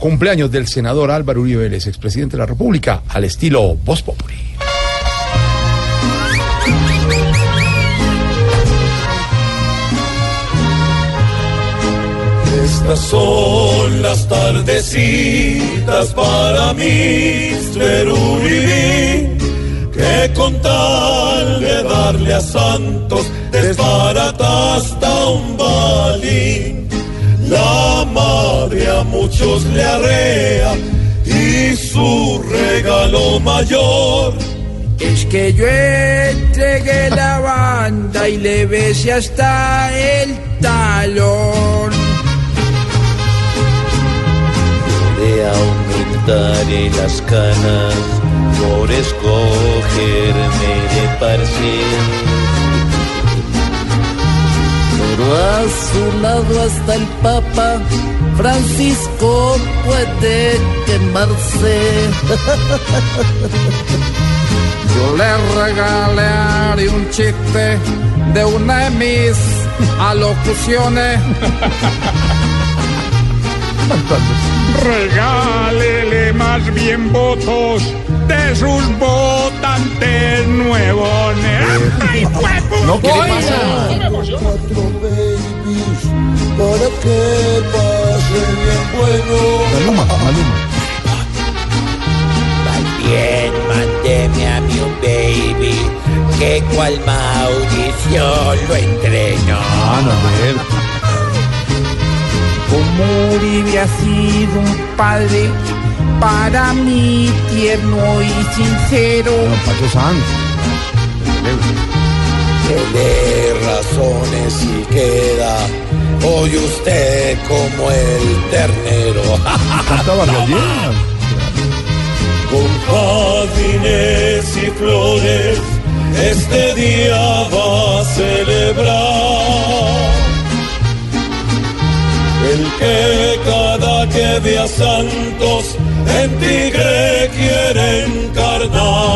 Cumpleaños del senador Álvaro Uribe Vélez, expresidente de la República, al estilo Voz Populi. Estas son las tardecitas para mí, Uribe, que con tal de darle a Santos desbarataste un balín. La madre a muchos le arrea y su regalo mayor es que yo entregué la banda y le besé hasta el talón. De aumentaré las canas por escogerme de parcial. A su lado hasta el Papa Francisco puede quemarse. Yo le regalé un chiste de una de mis alocuciones. Regálele más bien votos de sus votantes nuevos. ¡Ay, No, ¿qué le pasa? Maluma, Maluma. Bien, mándeme a un baby, que cual Mauricio lo entrenó. Ah, no, ver. Como Uribe ha sido un padre para mí tierno y sincero. No, Pacho Sanz. Que de razones y queda hoy usted como el ternero. Canta Vargas Lleras. Con jardines y flores este día va a celebrar. El que cada que ve a Santos en Tigre quiere encarnar.